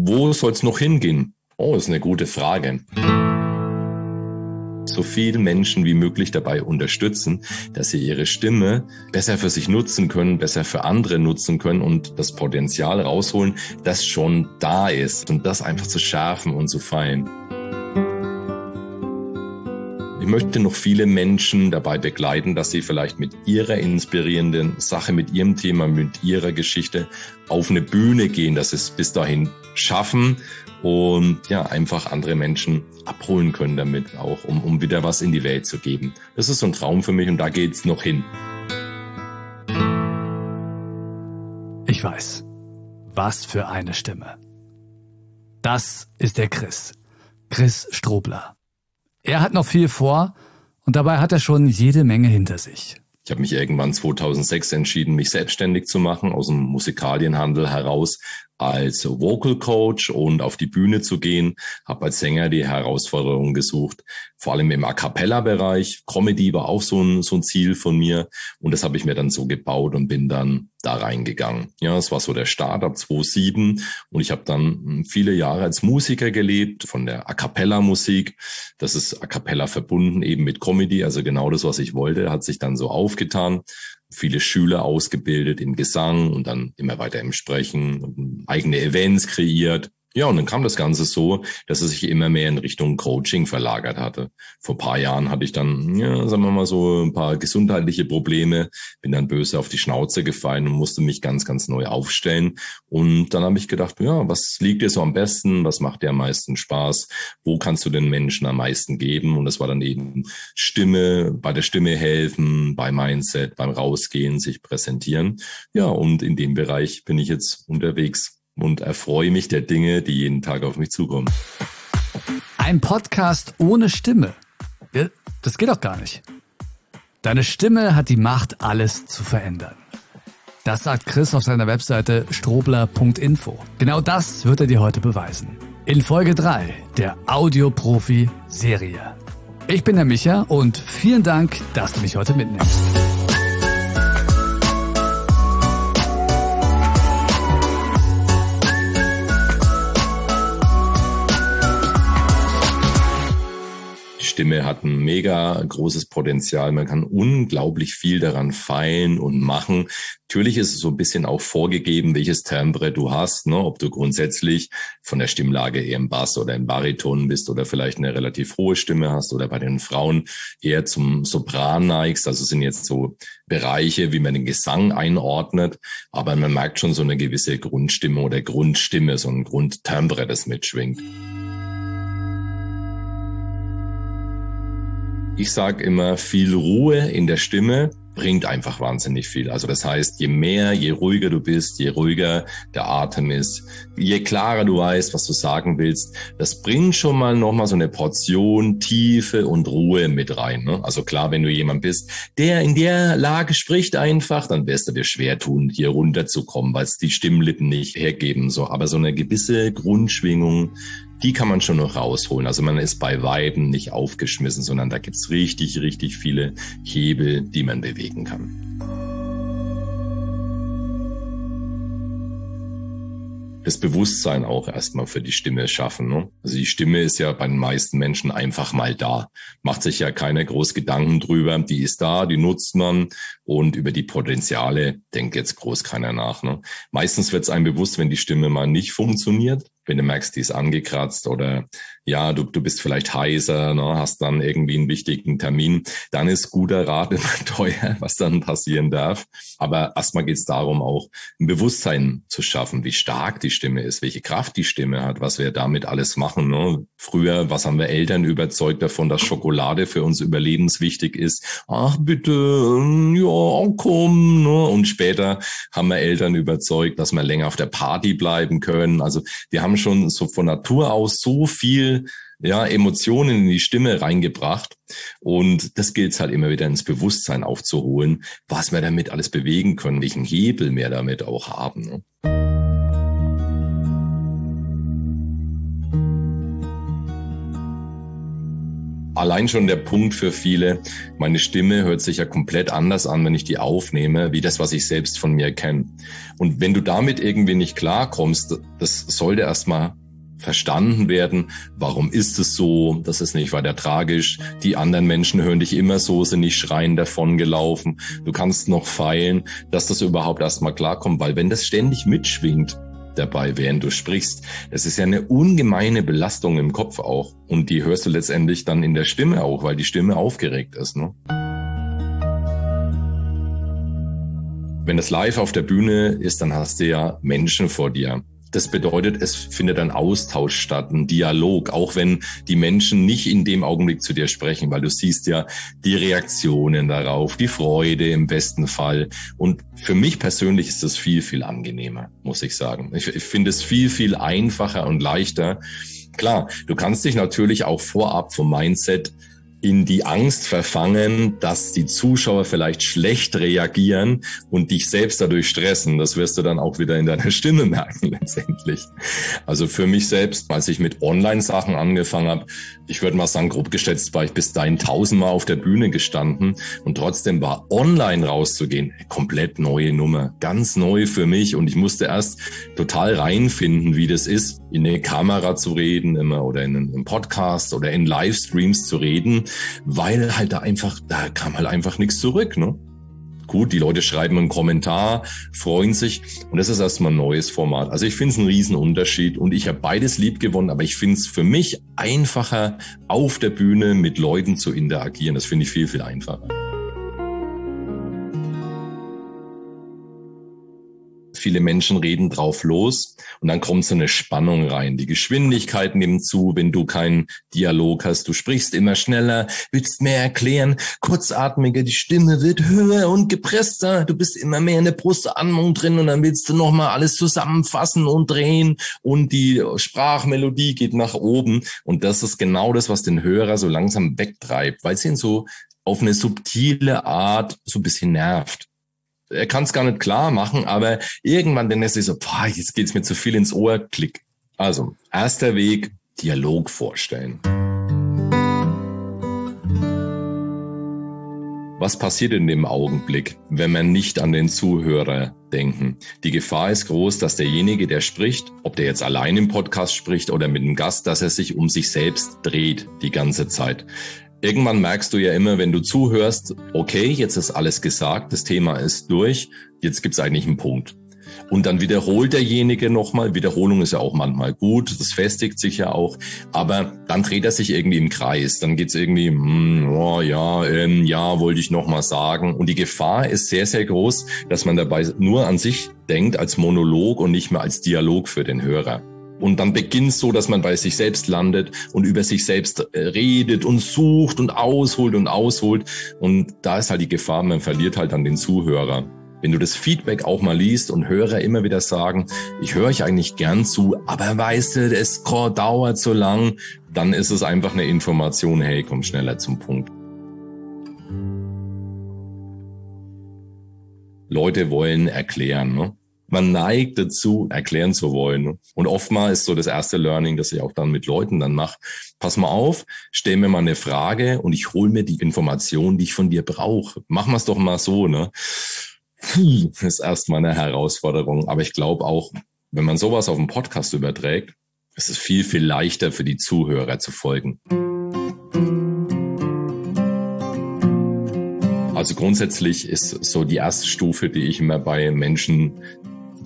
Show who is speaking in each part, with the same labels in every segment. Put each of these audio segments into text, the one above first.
Speaker 1: wo soll es noch hingehen? Oh, ist eine gute Frage so viele Menschen wie möglich dabei unterstützen, dass sie ihre Stimme besser für sich nutzen können, besser für andere nutzen können und das Potenzial rausholen, das schon da ist und das einfach zu schärfen und zu feilen. Ich möchte noch viele Menschen dabei begleiten, dass sie vielleicht mit ihrer inspirierenden Sache, mit ihrem Thema, mit ihrer Geschichte auf eine Bühne gehen, dass sie es bis dahin schaffen und ja, einfach andere Menschen abholen können damit auch, um, um wieder was in die Welt zu geben. Das ist so ein Traum für mich und da geht's noch hin.
Speaker 2: Ich weiß. Was für eine Stimme. Das ist der Chris. Chris Strobler. Er hat noch viel vor und dabei hat er schon jede Menge hinter sich.
Speaker 1: Ich habe mich irgendwann 2006 entschieden, mich selbstständig zu machen, aus dem Musikalienhandel heraus als Vocal Coach und auf die Bühne zu gehen. Habe als Sänger die Herausforderung gesucht, vor allem im A cappella-Bereich. Comedy war auch so ein, so ein Ziel von mir und das habe ich mir dann so gebaut und bin dann da reingegangen. Ja, es war so der Start ab 2007 und ich habe dann viele Jahre als Musiker gelebt, von der A cappella-Musik. Das ist A cappella verbunden eben mit Comedy, also genau das, was ich wollte, hat sich dann so aufgetan viele Schüler ausgebildet im Gesang und dann immer weiter im Sprechen und eigene Events kreiert. Ja, und dann kam das Ganze so, dass es sich immer mehr in Richtung Coaching verlagert hatte. Vor ein paar Jahren hatte ich dann, ja, sagen wir mal so, ein paar gesundheitliche Probleme, bin dann böse auf die Schnauze gefallen und musste mich ganz, ganz neu aufstellen. Und dann habe ich gedacht, ja, was liegt dir so am besten? Was macht dir am meisten Spaß? Wo kannst du den Menschen am meisten geben? Und das war dann eben Stimme, bei der Stimme helfen, bei Mindset, beim Rausgehen, sich präsentieren. Ja, und in dem Bereich bin ich jetzt unterwegs und erfreue mich der Dinge, die jeden Tag auf mich zukommen.
Speaker 2: Ein Podcast ohne Stimme. Das geht doch gar nicht. Deine Stimme hat die Macht, alles zu verändern. Das sagt Chris auf seiner Webseite strobler.info. Genau das wird er dir heute beweisen. In Folge 3 der Audioprofi-Serie. Ich bin der Micha und vielen Dank, dass du mich heute mitnimmst.
Speaker 1: Stimme hat ein mega großes Potenzial. Man kann unglaublich viel daran feilen und machen. Natürlich ist es so ein bisschen auch vorgegeben, welches Timbre du hast, ne? ob du grundsätzlich von der Stimmlage eher im Bass oder im Bariton bist oder vielleicht eine relativ hohe Stimme hast oder bei den Frauen eher zum Sopran neigst. Also sind jetzt so Bereiche, wie man den Gesang einordnet. Aber man merkt schon so eine gewisse Grundstimme oder Grundstimme, so ein Grundtimbre, das mitschwingt. Ich sage immer, viel Ruhe in der Stimme bringt einfach wahnsinnig viel. Also das heißt, je mehr, je ruhiger du bist, je ruhiger der Atem ist, je klarer du weißt, was du sagen willst, das bringt schon mal nochmal so eine Portion Tiefe und Ruhe mit rein. Ne? Also klar, wenn du jemand bist, der in der Lage spricht einfach, dann wirst du dir schwer tun, hier runterzukommen, weil es die Stimmlippen nicht hergeben. So, aber so eine gewisse Grundschwingung, die kann man schon noch rausholen. Also man ist bei Weiben nicht aufgeschmissen, sondern da gibt's richtig, richtig viele Hebel, die man bewegen kann. das Bewusstsein auch erstmal für die Stimme schaffen. Ne? Also die Stimme ist ja bei den meisten Menschen einfach mal da. Macht sich ja keiner groß Gedanken drüber. Die ist da, die nutzt man und über die Potenziale denkt jetzt groß keiner nach. Ne? Meistens wird es einem bewusst, wenn die Stimme mal nicht funktioniert wenn du merkst, die ist angekratzt oder ja, du, du bist vielleicht heiser, ne, hast dann irgendwie einen wichtigen Termin, dann ist guter Rat immer teuer, was dann passieren darf. Aber erstmal geht es darum, auch ein Bewusstsein zu schaffen, wie stark die Stimme ist, welche Kraft die Stimme hat, was wir damit alles machen. Ne? Früher, was haben wir Eltern überzeugt davon, dass Schokolade für uns überlebenswichtig ist? Ach bitte, ja, komm. Ne? Und später haben wir Eltern überzeugt, dass wir länger auf der Party bleiben können. Also wir haben schon so von Natur aus so viel ja, Emotionen in die Stimme reingebracht. Und das gilt halt immer wieder ins Bewusstsein aufzuholen, was wir damit alles bewegen können, welchen Hebel wir damit auch haben. Ne? Allein schon der Punkt für viele, meine Stimme hört sich ja komplett anders an, wenn ich die aufnehme, wie das, was ich selbst von mir kenne. Und wenn du damit irgendwie nicht klarkommst, das sollte erstmal verstanden werden. Warum ist es so? Das ist nicht weiter tragisch. Die anderen Menschen hören dich immer so, sind nicht schreien davon gelaufen. Du kannst noch feilen, dass das überhaupt erstmal klarkommt, weil wenn das ständig mitschwingt, dabei, während du sprichst. Das ist ja eine ungemeine Belastung im Kopf auch. Und die hörst du letztendlich dann in der Stimme auch, weil die Stimme aufgeregt ist. Ne? Wenn das live auf der Bühne ist, dann hast du ja Menschen vor dir. Das bedeutet, es findet ein Austausch statt, ein Dialog, auch wenn die Menschen nicht in dem Augenblick zu dir sprechen, weil du siehst ja die Reaktionen darauf, die Freude im besten Fall. Und für mich persönlich ist das viel, viel angenehmer, muss ich sagen. Ich, ich finde es viel, viel einfacher und leichter. Klar, du kannst dich natürlich auch vorab vom Mindset in die Angst verfangen, dass die Zuschauer vielleicht schlecht reagieren und dich selbst dadurch stressen. Das wirst du dann auch wieder in deiner Stimme merken letztendlich. Also für mich selbst, als ich mit Online-Sachen angefangen habe, ich würde mal sagen, grob geschätzt war ich bis dahin tausendmal auf der Bühne gestanden und trotzdem war online rauszugehen komplett neue Nummer, ganz neu für mich und ich musste erst total reinfinden, wie das ist, in eine Kamera zu reden immer oder in einem Podcast oder in Livestreams zu reden, weil halt da einfach, da kam halt einfach nichts zurück, ne? Gut, die Leute schreiben einen Kommentar, freuen sich und das ist erstmal ein neues Format. Also ich finde es einen Riesenunterschied und ich habe beides lieb gewonnen, aber ich finde es für mich einfacher, auf der Bühne mit Leuten zu interagieren. Das finde ich viel, viel einfacher. Viele Menschen reden drauf los und dann kommt so eine Spannung rein. Die Geschwindigkeit nimmt zu, wenn du keinen Dialog hast. Du sprichst immer schneller, willst mehr erklären, kurzatmiger, die Stimme wird höher und gepresster. Du bist immer mehr in der Brustanmung drin und dann willst du nochmal alles zusammenfassen und drehen und die Sprachmelodie geht nach oben. Und das ist genau das, was den Hörer so langsam wegtreibt, weil es ihn so auf eine subtile Art so ein bisschen nervt er kann es gar nicht klar machen, aber irgendwann ist er so, boah, jetzt geht's mir zu viel ins Ohr, klick. Also, erster Weg, Dialog vorstellen. Was passiert in dem Augenblick, wenn man nicht an den Zuhörer denken? Die Gefahr ist groß, dass derjenige, der spricht, ob der jetzt allein im Podcast spricht oder mit einem Gast, dass er sich um sich selbst dreht die ganze Zeit irgendwann merkst du ja immer, wenn du zuhörst, okay, jetzt ist alles gesagt, das Thema ist durch, jetzt gibt's eigentlich einen Punkt. Und dann wiederholt derjenige nochmal. Wiederholung ist ja auch manchmal gut, das festigt sich ja auch. Aber dann dreht er sich irgendwie im Kreis. Dann geht's irgendwie, hm, oh, ja, ähm, ja, wollte ich nochmal sagen. Und die Gefahr ist sehr, sehr groß, dass man dabei nur an sich denkt als Monolog und nicht mehr als Dialog für den Hörer. Und dann beginnt so, dass man bei sich selbst landet und über sich selbst äh, redet und sucht und ausholt und ausholt. Und da ist halt die Gefahr, man verliert halt dann den Zuhörer. Wenn du das Feedback auch mal liest und Hörer immer wieder sagen, ich höre euch eigentlich gern zu, aber weißt du, es dauert so lang, dann ist es einfach eine Information, hey, komm schneller zum Punkt. Leute wollen erklären. Ne? Man neigt dazu, erklären zu wollen. Und oftmals ist so das erste Learning, das ich auch dann mit Leuten dann mache. Pass mal auf, stell mir mal eine Frage und ich hole mir die Information, die ich von dir brauche. Machen wir es doch mal so, ne? Puh, ist erstmal eine Herausforderung. Aber ich glaube auch, wenn man sowas auf dem Podcast überträgt, ist es viel, viel leichter für die Zuhörer zu folgen. Also grundsätzlich ist so die erste Stufe, die ich immer bei Menschen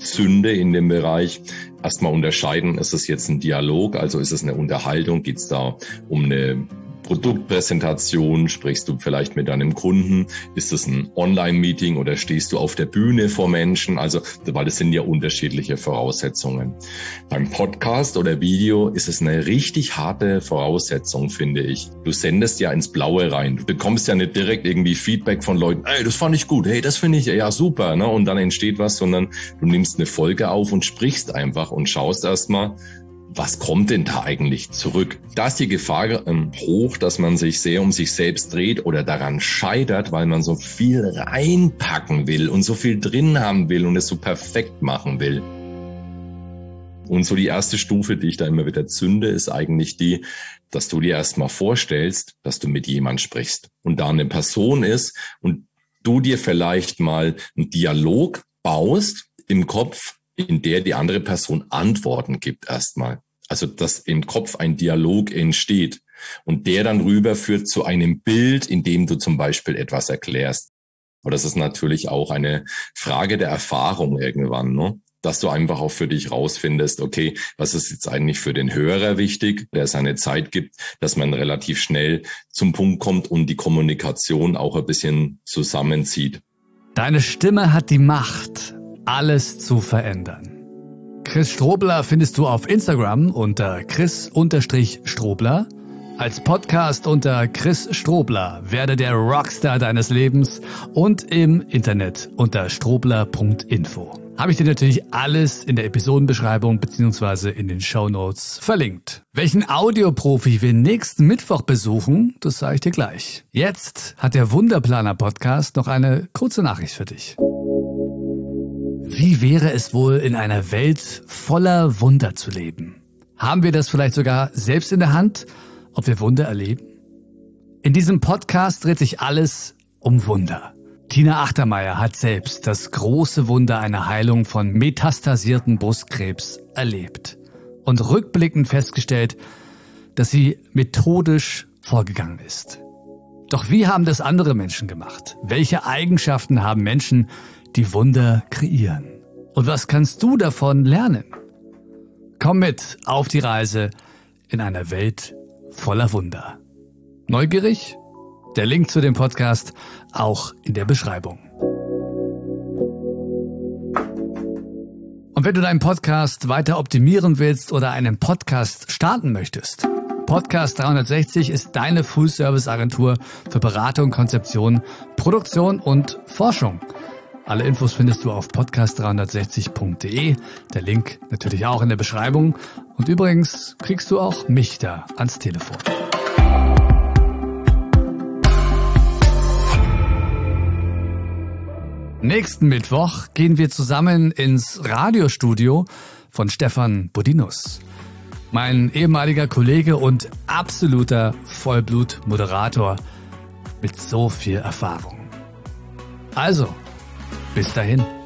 Speaker 1: zünde in dem Bereich. Erstmal unterscheiden, ist es jetzt ein Dialog, also ist es eine Unterhaltung, geht es da um eine Produktpräsentation? Sprichst du vielleicht mit deinem Kunden? Ist es ein Online-Meeting oder stehst du auf der Bühne vor Menschen? Also, weil das sind ja unterschiedliche Voraussetzungen. Beim Podcast oder Video ist es eine richtig harte Voraussetzung, finde ich. Du sendest ja ins Blaue rein. Du bekommst ja nicht direkt irgendwie Feedback von Leuten, ey, das fand ich gut, hey, das finde ich ja super, ne? Und dann entsteht was, sondern du nimmst eine Folge auf und sprichst einfach und schaust erstmal, was kommt denn da eigentlich zurück? Da ist die Gefahr ähm, hoch, dass man sich sehr um sich selbst dreht oder daran scheitert, weil man so viel reinpacken will und so viel drin haben will und es so perfekt machen will. Und so die erste Stufe, die ich da immer wieder zünde, ist eigentlich die, dass du dir erstmal vorstellst, dass du mit jemand sprichst und da eine Person ist und du dir vielleicht mal einen Dialog baust im Kopf, in der die andere Person Antworten gibt erstmal. Also, dass im Kopf ein Dialog entsteht und der dann rüberführt zu einem Bild, in dem du zum Beispiel etwas erklärst. Aber das ist natürlich auch eine Frage der Erfahrung irgendwann, ne? dass du einfach auch für dich rausfindest, okay, was ist jetzt eigentlich für den Hörer wichtig, der seine Zeit gibt, dass man relativ schnell zum Punkt kommt und die Kommunikation auch ein bisschen zusammenzieht.
Speaker 2: Deine Stimme hat die Macht, alles zu verändern. Chris Strobler findest du auf Instagram unter chris-strobler als Podcast unter Chris Strobler werde der Rockstar deines Lebens und im Internet unter strobler.info. Habe ich dir natürlich alles in der Episodenbeschreibung beziehungsweise in den Show Notes verlinkt. Welchen Audioprofi wir nächsten Mittwoch besuchen, das sage ich dir gleich. Jetzt hat der Wunderplaner Podcast noch eine kurze Nachricht für dich. Wie wäre es wohl in einer Welt voller Wunder zu leben? Haben wir das vielleicht sogar selbst in der Hand? ob wir Wunder erleben? In diesem Podcast dreht sich alles um Wunder. Tina Achtermeier hat selbst das große Wunder einer Heilung von metastasierten Brustkrebs erlebt und rückblickend festgestellt, dass sie methodisch vorgegangen ist. Doch wie haben das andere Menschen gemacht? Welche Eigenschaften haben Menschen, die Wunder kreieren? Und was kannst du davon lernen? Komm mit auf die Reise in einer Welt voller Wunder. Neugierig? Der Link zu dem Podcast auch in der Beschreibung. Und wenn du deinen Podcast weiter optimieren willst oder einen Podcast starten möchtest, Podcast 360 ist deine Full-Service-Agentur für Beratung, Konzeption, Produktion und Forschung. Alle Infos findest du auf podcast360.de. Der Link natürlich auch in der Beschreibung. Und übrigens kriegst du auch mich da ans Telefon. Nächsten Mittwoch gehen wir zusammen ins Radiostudio von Stefan Bodinus. Mein ehemaliger Kollege und absoluter Vollblut-Moderator mit so viel Erfahrung. Also, bis dahin.